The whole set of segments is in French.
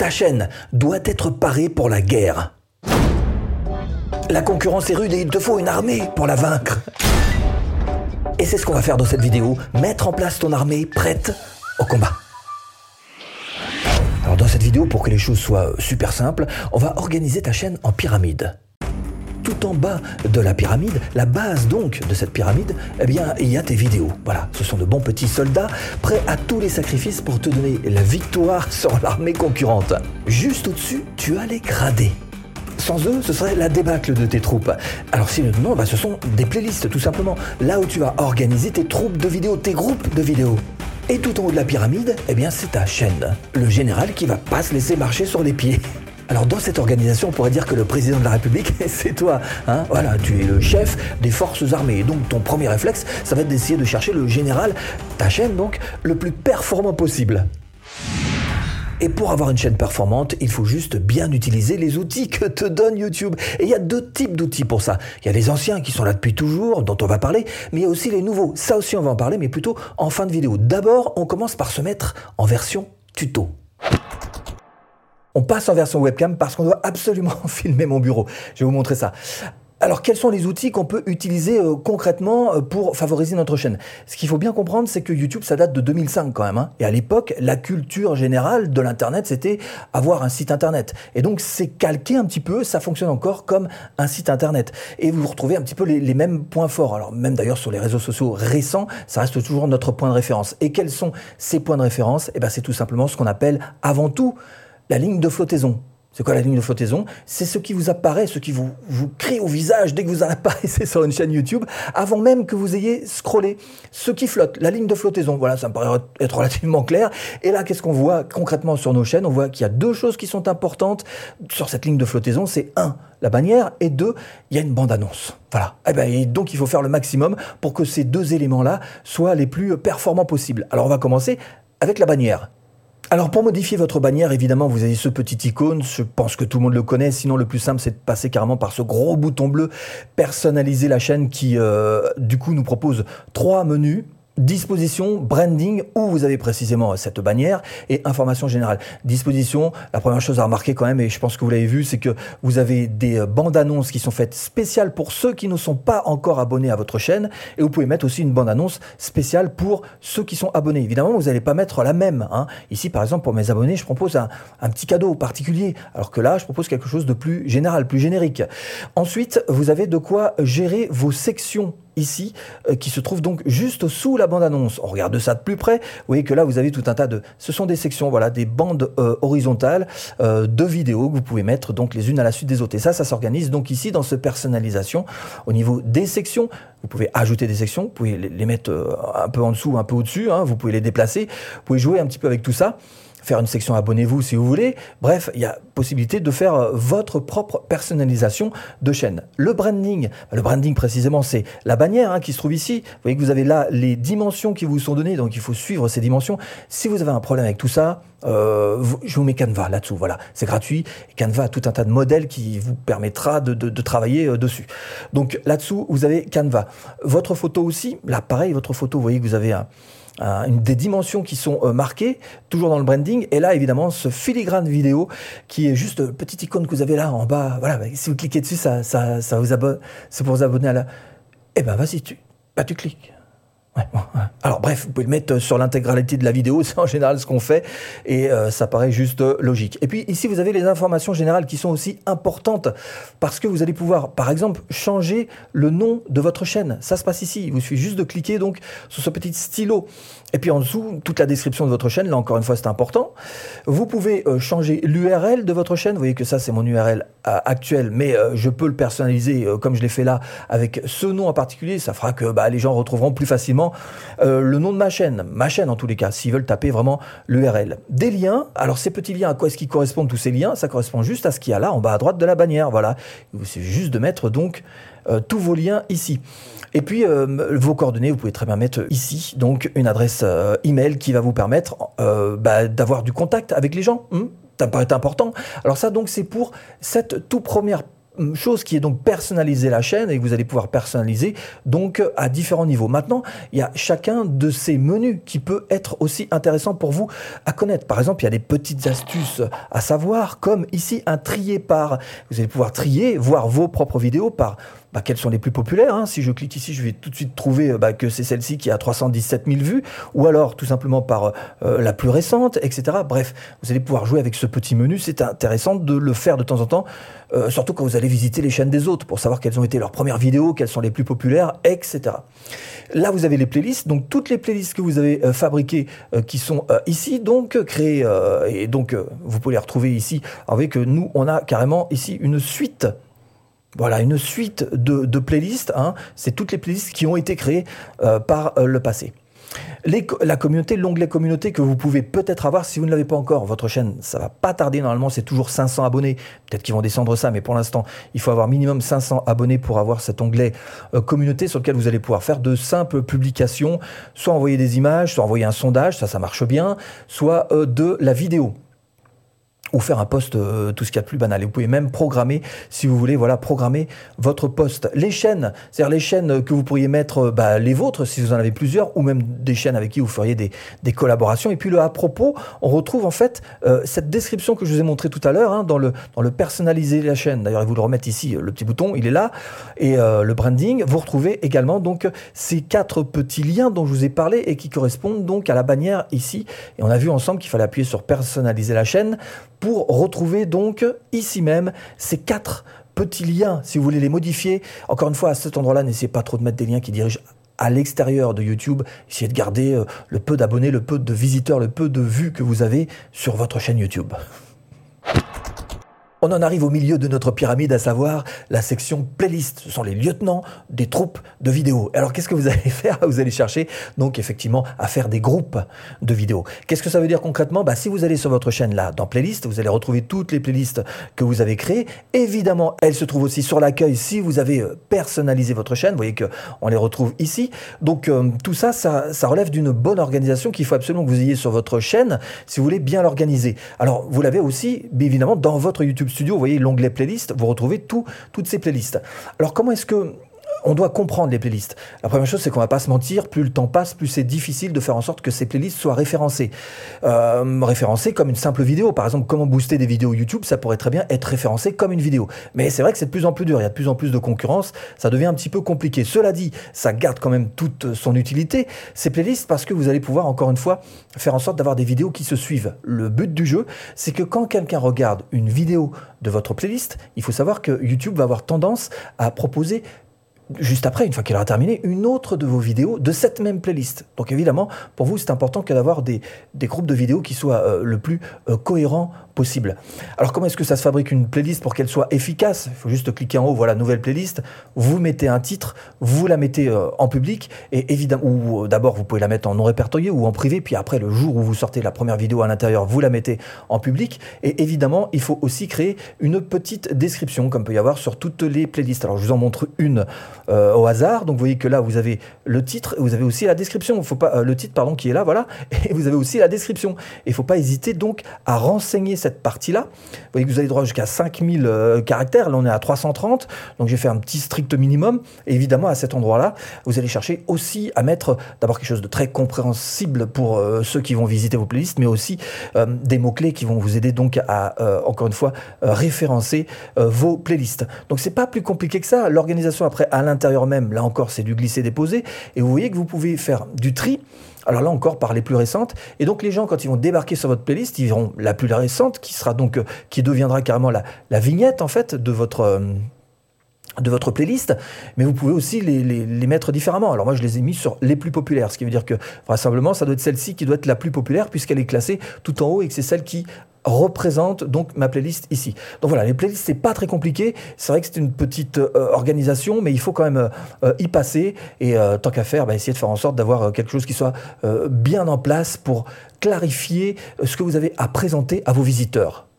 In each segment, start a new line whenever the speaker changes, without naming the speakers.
Ta chaîne doit être parée pour la guerre. La concurrence est rude et il te faut une armée pour la vaincre. Et c'est ce qu'on va faire dans cette vidéo, mettre en place ton armée prête au combat. Alors dans cette vidéo, pour que les choses soient super simples, on va organiser ta chaîne en pyramide tout en bas de la pyramide, la base donc de cette pyramide, eh bien, il y a tes vidéos. Voilà, ce sont de bons petits soldats prêts à tous les sacrifices pour te donner la victoire sur l'armée concurrente. Juste au-dessus, tu as les gradés. Sans eux, ce serait la débâcle de tes troupes. Alors si non, bah, ce sont des playlists tout simplement. Là où tu vas organiser tes troupes de vidéos, tes groupes de vidéos. Et tout en haut de la pyramide, eh bien c'est ta chaîne. Le général qui va pas se laisser marcher sur les pieds. Alors dans cette organisation, on pourrait dire que le président de la République, c'est toi. Hein voilà, tu es le chef des forces armées. Donc ton premier réflexe, ça va être d'essayer de chercher le général, ta chaîne donc, le plus performant possible. Et pour avoir une chaîne performante, il faut juste bien utiliser les outils que te donne YouTube. Et il y a deux types d'outils pour ça. Il y a les anciens qui sont là depuis toujours, dont on va parler, mais il y a aussi les nouveaux. Ça aussi, on va en parler, mais plutôt en fin de vidéo. D'abord, on commence par se mettre en version tuto. On passe en version webcam parce qu'on doit absolument filmer mon bureau. Je vais vous montrer ça. Alors, quels sont les outils qu'on peut utiliser euh, concrètement euh, pour favoriser notre chaîne? Ce qu'il faut bien comprendre, c'est que YouTube, ça date de 2005 quand même. Hein. Et à l'époque, la culture générale de l'Internet, c'était avoir un site Internet. Et donc, c'est calqué un petit peu, ça fonctionne encore comme un site Internet. Et vous retrouvez un petit peu les, mêmes points forts. Alors, même d'ailleurs sur les réseaux sociaux récents, ça reste toujours notre point de référence. Et quels sont ces points de référence? Eh ben, c'est tout simplement ce qu'on appelle avant tout la ligne de flottaison. C'est quoi la ligne de flottaison? C'est ce qui vous apparaît, ce qui vous, vous crie au visage dès que vous apparaissez sur une chaîne YouTube, avant même que vous ayez scrollé. Ce qui flotte, la ligne de flottaison. Voilà, ça me paraît être relativement clair. Et là, qu'est-ce qu'on voit concrètement sur nos chaînes? On voit qu'il y a deux choses qui sont importantes sur cette ligne de flottaison. C'est un, la bannière, et deux, il y a une bande-annonce. Voilà. Eh ben, et donc, il faut faire le maximum pour que ces deux éléments-là soient les plus performants possibles. Alors, on va commencer avec la bannière. Alors pour modifier votre bannière, évidemment, vous avez ce petit icône, je pense que tout le monde le connaît, sinon le plus simple c'est de passer carrément par ce gros bouton bleu, personnaliser la chaîne qui euh, du coup nous propose trois menus disposition, branding, où vous avez précisément cette bannière, et information générale. Disposition, la première chose à remarquer quand même, et je pense que vous l'avez vu, c'est que vous avez des bandes annonces qui sont faites spéciales pour ceux qui ne sont pas encore abonnés à votre chaîne, et vous pouvez mettre aussi une bande annonce spéciale pour ceux qui sont abonnés. Évidemment, vous n'allez pas mettre la même. Hein. Ici, par exemple, pour mes abonnés, je propose un petit cadeau particulier, alors que là, je propose quelque chose de plus général, plus générique. Ensuite, vous avez de quoi gérer vos sections ici, euh, qui se trouve donc juste sous la bande-annonce. On regarde ça de plus près, vous voyez que là, vous avez tout un tas de... Ce sont des sections, voilà, des bandes euh, horizontales euh, de vidéos que vous pouvez mettre donc les unes à la suite des autres. Et ça, ça s'organise donc ici dans ce personnalisation. Au niveau des sections, vous pouvez ajouter des sections, vous pouvez les mettre un peu en dessous, un peu au-dessus, hein, vous pouvez les déplacer, vous pouvez jouer un petit peu avec tout ça faire une section abonnez-vous si vous voulez. Bref, il y a possibilité de faire euh, votre propre personnalisation de chaîne. Le branding, bah, le branding précisément, c'est la bannière hein, qui se trouve ici. Vous voyez que vous avez là les dimensions qui vous sont données, donc il faut suivre ces dimensions. Si vous avez un problème avec tout ça, euh, je vous mets Canva là-dessous. Voilà, c'est gratuit. Canva a tout un tas de modèles qui vous permettra de, de travailler euh, dessus. Donc là-dessous, vous avez Canva. Votre photo aussi, là pareil, votre photo, vous voyez que vous avez un une, des dimensions qui sont marquées, toujours dans le branding. Et là, évidemment, ce filigrane vidéo qui est juste petite icône que vous avez là en bas. Voilà, bah, si vous cliquez dessus, ça, ça, ça vous abonne, c'est pour vous abonner à la. Eh ben, vas-y, tu, bah, tu cliques. Alors bref, vous pouvez le mettre sur l'intégralité de la vidéo, c'est en général ce qu'on fait, et euh, ça paraît juste logique. Et puis ici, vous avez les informations générales qui sont aussi importantes, parce que vous allez pouvoir, par exemple, changer le nom de votre chaîne. Ça se passe ici, il vous suffit juste de cliquer donc sur ce petit stylo. Et puis en dessous, toute la description de votre chaîne, là encore une fois c'est important. Vous pouvez euh, changer l'URL de votre chaîne, vous voyez que ça c'est mon URL euh, actuel, mais je peux le personnaliser comme je l'ai fait là, avec ce nom en particulier, ça fera que bah, les gens retrouveront plus facilement euh, le nom de ma chaîne, ma chaîne en tous les cas, s'ils veulent taper vraiment l'URL. Des liens, alors ces petits liens, à quoi est-ce qu'ils correspondent tous ces liens? Ça correspond juste à ce qu'il y a là en bas à droite de la bannière, voilà. C'est juste de mettre donc euh, tous vos liens ici. Et puis euh, vos coordonnées, vous pouvez très bien mettre ici, donc une adresse email qui va vous permettre bah, d'avoir du contact avec les gens. Hmm ça paraît important. Alors ça donc c'est pour cette toute première chose qui est donc personnaliser la chaîne et vous allez pouvoir personnaliser donc à différents niveaux. Maintenant, il y a chacun de ces menus qui peut être aussi intéressant pour vous à connaître. Par exemple, il y a des petites astuces à savoir, comme ici un trier par. Vous allez pouvoir trier, voir vos propres vidéos par bah, quelles sont les plus populaires. Hein. Si je clique ici, je vais tout de suite trouver bah, que c'est celle-ci qui a 317 000 vues, ou alors tout simplement par euh, la plus récente, etc. Bref, vous allez pouvoir jouer avec ce petit menu. C'est intéressant de le faire de temps en temps, euh, surtout quand vous allez visiter les chaînes des autres pour savoir quelles ont été leurs premières vidéos, quelles sont les plus populaires, etc. Là, vous avez les playlists, donc toutes les playlists que vous avez euh, fabriquées qui sont ici, donc créées, et donc vous pouvez les retrouver ici. Avec nous, on a carrément ici une suite voilà, une suite de, playlists. Hein. C'est toutes les playlists qui ont été créées euh, par euh, le passé. la communauté, l'onglet communauté que vous pouvez peut-être avoir si vous ne l'avez pas encore. Votre chaîne, ça va pas tarder. Normalement, c'est toujours 500 abonnés. Peut-être qu'ils vont descendre ça, mais pour l'instant, il faut avoir minimum 500 abonnés pour avoir cet onglet euh, communauté sur lequel vous allez pouvoir faire de simples publications, soit envoyer des images, soit envoyer un sondage, ça, ça marche bien, soit de la vidéo ou faire un post euh, tout ce qu'il y a de plus banal. Et vous pouvez même programmer, si vous voulez, voilà, programmer votre post. Les chaînes, c'est-à-dire les chaînes que vous pourriez mettre, euh, bah, les vôtres, si vous en avez plusieurs, ou même des chaînes avec qui vous feriez des, des collaborations. Et puis le à propos, on retrouve en fait euh, cette description que je vous ai montrée tout à l'heure hein, dans, le, dans le personnaliser la chaîne. D'ailleurs, vous le remettre ici, le petit bouton, il est là. Et le branding, vous retrouvez également donc ces quatre petits liens dont je vous ai parlé et qui correspondent donc à la bannière ici. Et on a vu ensemble qu'il fallait appuyer sur personnaliser la chaîne pour retrouver donc ici même ces quatre petits liens, si vous voulez les modifier. Encore une fois, à cet endroit-là, n'essayez pas trop de mettre des liens qui dirigent à l'extérieur de YouTube. Essayez de garder euh, le peu d'abonnés, le peu de visiteurs, le peu de vues que vous avez sur votre chaîne YouTube. On en arrive au milieu de notre pyramide, à savoir la section playlist. Ce sont les lieutenants des troupes de vidéos. Alors qu'est-ce que vous allez faire? Vous allez chercher donc effectivement à faire des groupes de vidéos. Qu'est-ce que ça veut dire concrètement? Bah, Si vous allez sur votre chaîne là, dans playlist, vous allez retrouver toutes les playlists que vous avez créées. Évidemment, elles se trouvent aussi sur l'accueil si vous avez euh, personnalisé votre chaîne. Vous voyez qu'on les retrouve ici. Donc euh, tout ça, ça, ça relève d'une bonne organisation qu'il faut absolument que vous ayez sur votre chaîne si vous voulez bien l'organiser. Alors vous l'avez aussi, évidemment, dans votre YouTube Studio, vous voyez l'onglet playlist, vous retrouvez tout, toutes ces playlists. Alors comment est-ce que on doit comprendre les playlists. La première chose, c'est qu'on va pas se mentir, plus le temps passe, plus c'est difficile de faire en sorte que ces playlists soient référencées. Euh, référencées comme une simple vidéo. Par exemple, comment booster des vidéos YouTube, ça pourrait très bien être référencé comme une vidéo. Mais c'est vrai que c'est de plus en plus dur, il y a de plus en plus de concurrence, ça devient un petit peu compliqué. Cela dit, ça garde quand même toute son utilité, ces playlists, parce que vous allez pouvoir, encore une fois, faire en sorte d'avoir des vidéos qui se suivent. Le but du jeu, c'est que quand quelqu'un regarde une vidéo de votre playlist, il faut savoir que YouTube va avoir tendance à proposer juste après, une fois qu'elle aura terminé, une autre de vos vidéos de cette même playlist. Donc évidemment, pour vous, c'est important que d'avoir des, groupes de vidéos qui soient euh, le plus euh, cohérents possible. Alors comment est-ce que ça se fabrique une playlist pour qu'elle soit efficace? Il faut juste cliquer en haut, voilà, nouvelle playlist, vous mettez un titre, vous la mettez euh, en public, et évidemment, ou d'abord vous pouvez la mettre en non répertorié ou en privé, puis après le jour où vous sortez la première vidéo à l'intérieur, vous la mettez en public, et évidemment, il faut aussi créer une petite description, comme peut y avoir sur toutes les playlists. Alors je vous en montre une au hasard. Donc vous voyez que là, vous avez le titre, vous avez aussi la description. Faut pas euh, le titre pardon qui est là, voilà. Et vous avez aussi la description. Et il faut pas hésiter donc à renseigner cette partie-là. Vous voyez que vous avez droit jusqu'à 5000 euh, caractères. Là, on est à 330. Donc j'ai fait un petit strict minimum. Et évidemment, à cet endroit-là, vous allez chercher aussi à mettre d'abord quelque chose de très compréhensible pour euh, ceux qui vont visiter vos playlists, mais aussi des mots-clés qui vont vous aider donc à, encore une fois, référencer vos playlists. Donc c'est pas plus compliqué que ça. L'organisation après à l'intérieur même, là encore, c'est du glisser-déposer. Et vous voyez que vous pouvez faire du tri. Alors là encore par les plus récentes. Et donc les gens, quand ils vont débarquer sur votre playlist, ils verront la plus récente, qui sera donc, euh, qui deviendra carrément la, la vignette en fait de votre euh, de votre playlist, mais vous pouvez aussi les, les, mettre différemment. Alors moi, je les ai mis sur les plus populaires, ce qui veut dire que vraisemblablement, ça doit être celle-ci qui doit être la plus populaire puisqu'elle est classée tout en haut et que c'est celle qui représente donc ma playlist ici. Donc voilà, les playlists c'est pas très compliqué. C'est vrai que c'est une petite euh, organisation, mais il faut quand même euh, euh, y passer et tant qu'à faire, bah, essayer de faire en sorte d'avoir quelque chose qui soit bien en place pour clarifier ce que vous avez à présenter à vos visiteurs.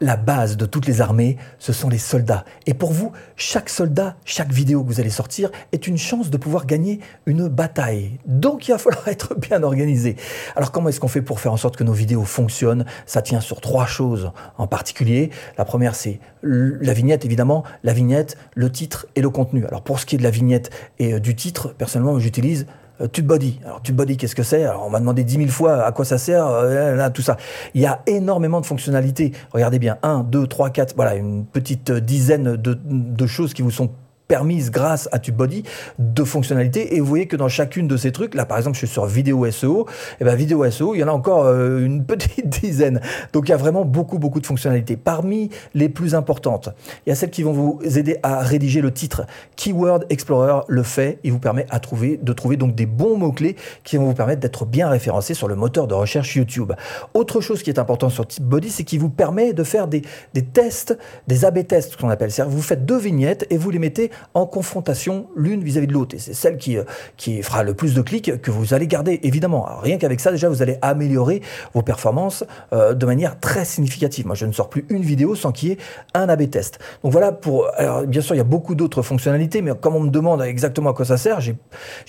La base de toutes les armées, ce sont les soldats. Et pour vous, chaque soldat, chaque vidéo que vous allez sortir est une chance de pouvoir gagner une bataille. Donc il va falloir être bien organisé. Alors comment est-ce qu'on fait pour faire en sorte que nos vidéos fonctionnent? Ça tient sur trois choses en particulier. La première, c'est la vignette, évidemment. La vignette, le titre et le contenu. Alors pour ce qui est de la vignette et euh, du titre, personnellement, j'utilise TubeBuddy. Alors TubeBuddy, qu'est-ce que c'est? Alors on m'a demandé dix mille fois à quoi ça sert, euh, tout ça. Il y a énormément de fonctionnalités. Regardez bien, 1, 2, 3, 4, voilà, une petite dizaine de, de choses qui vous sont permise grâce à TubeBuddy de fonctionnalités. Et vous voyez que dans chacune de ces trucs là par exemple je suis sur vidéo SEO et ben vidéo SEO il y en a encore euh, une petite dizaine. Donc il y a vraiment beaucoup beaucoup de fonctionnalités. Parmi les plus importantes il y a celles qui vont vous aider à rédiger le titre. Keyword Explorer le fait il vous permet à trouver de trouver donc des bons mots clés qui vont vous permettre d'être bien référencé sur le moteur de recherche YouTube. Autre chose qui est important sur TubeBuddy c'est qu'il vous permet de faire des, des tests des AB tests qu'on appelle. C'est-à-dire vous faites deux vignettes et vous les mettez en confrontation l'une vis-à-vis de l'autre. Et c'est celle qui, euh, qui fera le plus de clics que vous allez garder, évidemment. rien qu'avec ça, déjà, vous allez améliorer vos performances euh, de manière très significative. Moi, je ne sors plus une vidéo sans qu'il y ait un AB test. Donc voilà, pour, alors, bien sûr, il y a beaucoup d'autres fonctionnalités, mais comme on me demande exactement à quoi ça sert, j'ai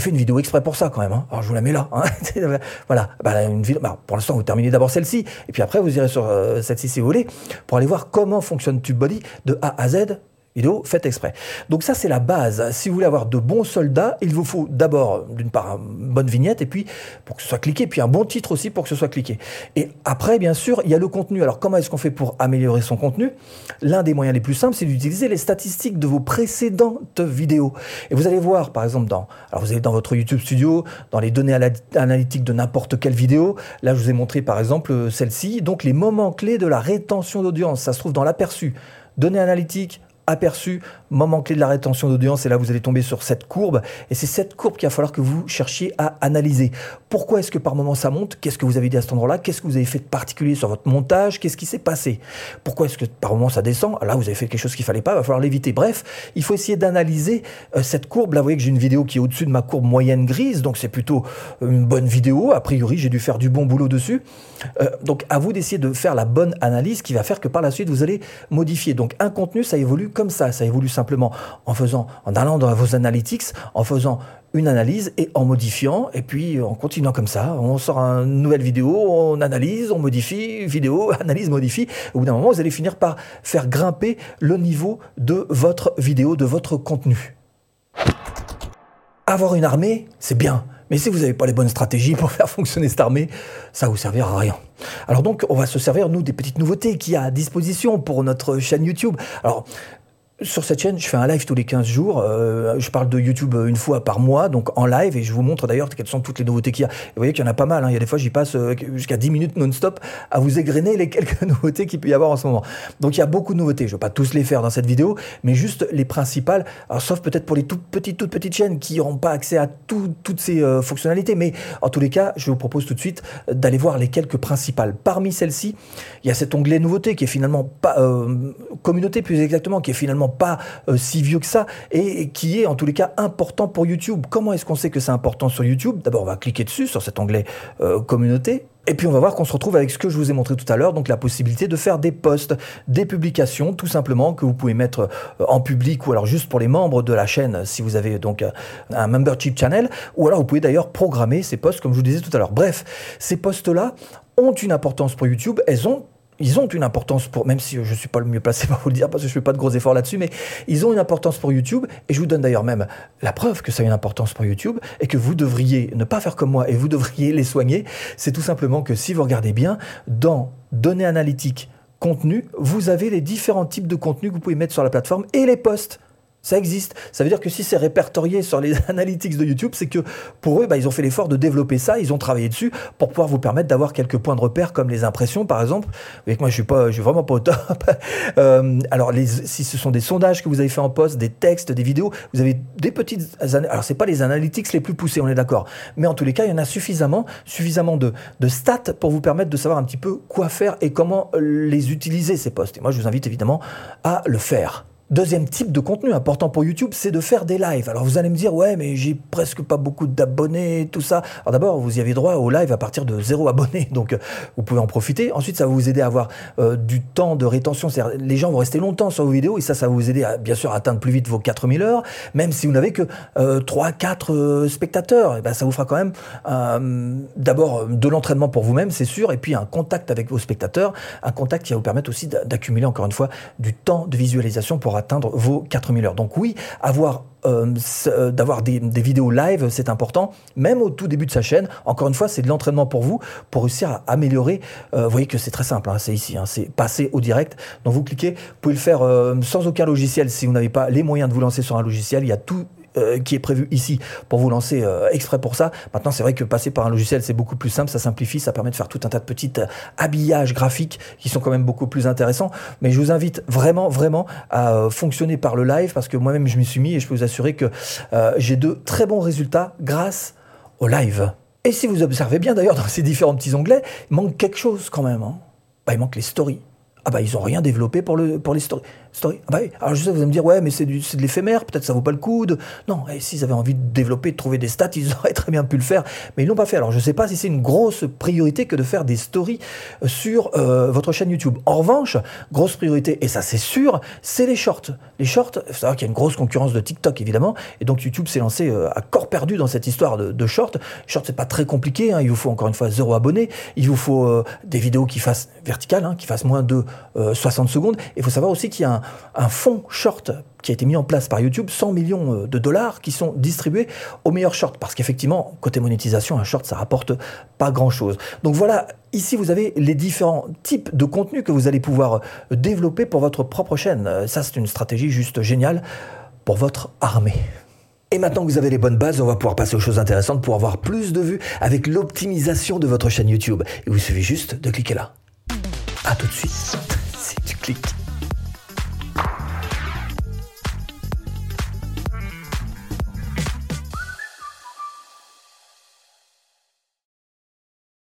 fait une vidéo exprès pour ça quand même. Hein. Alors je vous la mets là. Hein. voilà, bah, bah, pour l'instant, vous terminez d'abord celle-ci, et puis après, vous irez sur euh, celle-ci si vous voulez, pour aller voir comment fonctionne TubeBuddy de A à Z vidéo faites exprès. Donc ça c'est la base. Si vous voulez avoir de bons soldats, il vous faut d'abord d'une part une bonne vignette et puis pour que ce soit cliqué, puis un bon titre aussi pour que ce soit cliqué. Et après bien sûr il y a le contenu. Alors comment est-ce qu'on fait pour améliorer son contenu? L'un des moyens les plus simples c'est d'utiliser les statistiques de vos précédentes vidéos. Et vous allez voir par exemple dans alors vous allez dans votre YouTube Studio, dans les données analytiques de n'importe quelle vidéo. Là je vous ai montré par exemple celle-ci. Donc les moments clés de la rétention d'audience, ça se trouve dans l'aperçu. Données analytiques, aperçu, moment clé de la rétention d'audience, et là vous allez tomber sur cette courbe, et c'est cette courbe qu'il va falloir que vous cherchiez à analyser. Pourquoi est-ce que par moment ça monte? Qu'est-ce que vous avez dit à cet endroit-là? Qu'est-ce que vous avez fait de particulier sur votre montage? Qu'est-ce qui s'est passé? Pourquoi est-ce que par moment ça descend? Là vous avez fait quelque chose qu'il fallait pas, va falloir l'éviter. Bref, il faut essayer d'analyser euh, cette courbe. Là vous voyez que j'ai une vidéo qui est au-dessus de ma courbe moyenne grise, donc c'est plutôt une bonne vidéo. A priori j'ai dû faire du bon boulot dessus. Euh, donc à vous d'essayer de faire la bonne analyse qui va faire que par la suite vous allez modifier. Donc un contenu ça évolue comme ça. Ça évolue simplement en faisant, en allant dans vos analytics, en faisant une analyse et en modifiant, et puis en continuant comme ça, on sort une nouvelle vidéo, on analyse, on modifie, vidéo, analyse, modifie. Au bout d'un moment, vous allez finir par faire grimper le niveau de votre vidéo, de votre contenu. Avoir une armée, c'est bien. Mais si vous n'avez pas les bonnes stratégies pour faire fonctionner cette armée, ça vous servira à rien. Alors donc, on va se servir, nous, des petites nouveautés qu'il y a à disposition pour notre chaîne YouTube. Alors, sur cette chaîne, je fais un live tous les 15 jours. Euh, je parle de YouTube une fois par mois, donc en live, et je vous montre d'ailleurs quelles sont toutes les nouveautés qu'il y a. vous voyez qu'il y en a pas mal. Hein. Il y a des fois, j'y passe euh, jusqu'à 10 minutes non-stop à vous égrener les quelques nouveautés qu'il peut y avoir en ce moment. Donc il y a beaucoup de nouveautés. Je ne vais pas tous les faire dans cette vidéo, mais juste les principales. Alors, sauf peut-être pour les toutes petites, toutes petites chaînes qui n'auront pas accès à toutes ces euh, fonctionnalités. Mais en tous les cas, je vous propose tout de suite d'aller voir les quelques principales. Parmi celles-ci, il y a cet onglet nouveautés qui est finalement pas communauté plus exactement, qui est finalement pas euh, si vieux que ça et, qui est en tous les cas important pour YouTube. Comment est-ce qu'on sait que c'est important sur YouTube? D'abord, on va cliquer dessus sur cet onglet euh, communauté. Et puis on va voir qu'on se retrouve avec ce que je vous ai montré tout à l'heure, donc la possibilité de faire des posts, des publications, tout simplement que vous pouvez mettre euh, en public ou alors juste pour les membres de la chaîne si vous avez donc un membership channel, ou alors vous pouvez d'ailleurs programmer ces posts comme je vous disais tout à l'heure. Bref, ces posts-là ont une importance pour YouTube, elles ont ils ont une importance pour, même si je ne suis pas le mieux placé pour vous le dire parce que je ne fais pas de gros efforts là-dessus, mais ils ont une importance pour YouTube et je vous donne d'ailleurs même la preuve que ça a une importance pour YouTube et que vous devriez ne pas faire comme moi et vous devriez les soigner. C'est tout simplement que si vous regardez bien, dans données analytiques, contenu, vous avez les différents types de contenus que vous pouvez mettre sur la plateforme et les posts. Ça existe. Ça veut dire que si c'est répertorié sur les analytics de YouTube, c'est que pour eux, bah, ils ont fait l'effort de développer ça, ils ont travaillé dessus pour pouvoir vous permettre d'avoir quelques points de repère comme les impressions, par exemple. Avec moi, je suis pas, je suis vraiment pas au top. Euh, alors, si ce sont des sondages que vous avez fait en poste, des textes, des vidéos, vous avez des petites. Alors, c'est pas les analytics les plus poussés, on est d'accord. Mais en tous les cas, il y en a suffisamment, suffisamment de, de stats pour vous permettre de savoir un petit peu quoi faire et comment les utiliser ces postes. Et moi, je vous invite évidemment à le faire. Deuxième type de contenu important pour YouTube, c'est de faire des lives. Alors vous allez me dire, ouais, mais j'ai presque pas beaucoup d'abonnés, tout ça. Alors d'abord, vous y avez droit au live à partir de zéro abonné, donc euh, vous pouvez en profiter. Ensuite, ça va vous aider à avoir euh, du temps de rétention. C'est-à-dire, les gens vont rester longtemps sur vos vidéos et ça, ça va vous aider à, bien sûr, atteindre plus vite vos 4000 heures, même si vous n'avez que euh, 3, 4 euh, spectateurs. Et ben, ça vous fera quand même d'abord de l'entraînement pour vous-même, c'est sûr, et puis un contact avec vos spectateurs, un contact qui va vous permettre aussi d'accumuler encore une fois du temps de visualisation pour atteindre vos 4000 heures. Donc oui, avoir euh, euh, d'avoir des, vidéos live, c'est important, même au tout début de sa chaîne. Encore une fois, c'est de l'entraînement pour vous, pour réussir à améliorer. Euh, voyez que c'est très simple, hein, c'est ici, hein, c'est passer au direct. Donc vous cliquez, vous pouvez le faire sans aucun logiciel si vous n'avez pas les moyens de vous lancer sur un logiciel. Il y a tout euh, qui est prévu ici pour vous lancer euh, exprès pour ça. Maintenant, c'est vrai que passer par un logiciel, c'est beaucoup plus simple, ça simplifie, ça permet de faire tout un tas de petits euh, habillages graphiques qui sont quand même beaucoup plus intéressants. Mais je vous invite vraiment, vraiment à fonctionner par le live parce que moi-même, je m'y suis mis et je peux vous assurer que j'ai de très bons résultats grâce au live. Et si vous observez bien d'ailleurs dans ces différents petits onglets, il manque quelque chose quand même. Hein. Bah, il manque les stories. Ah bah ils ont rien développé pour les stories. Story. Ah bah Alors je sais, vous allez me dire, ouais, mais c'est, de l'éphémère, peut-être ça vaut pas le coup. De... Non, et s'ils avaient envie de développer, de trouver des stats, ils auraient très bien pu le faire, mais ils l'ont pas fait. Alors je sais pas si c'est une grosse priorité que de faire des stories euh, sur euh, votre chaîne YouTube. En revanche, grosse priorité, et ça c'est sûr, c'est les shorts. Les shorts, il faut savoir qu'il y a une grosse concurrence de TikTok évidemment, et donc YouTube s'est lancé euh, à corps perdu dans cette histoire de, de shorts. Shorts, c'est pas très compliqué, hein. il vous faut encore une fois zéro abonné, il vous faut des vidéos qui fassent verticales, hein, qui fassent moins de 60 secondes. Il faut savoir aussi qu'il y a un, un fonds short qui a été mis en place par YouTube, 100 millions euh, de dollars qui sont distribués aux meilleurs shorts. Parce qu'effectivement, côté monétisation, un short, ça rapporte pas grand-chose. Donc voilà, ici vous avez les différents types de contenus que vous allez pouvoir euh, développer pour votre propre chaîne. Euh, ça, c'est une stratégie juste géniale pour votre armée. Et maintenant que vous avez les bonnes bases, on va pouvoir passer aux choses intéressantes pour avoir plus de vues avec l'optimisation de votre chaîne YouTube. Il vous suffit juste de cliquer là. A tout de suite.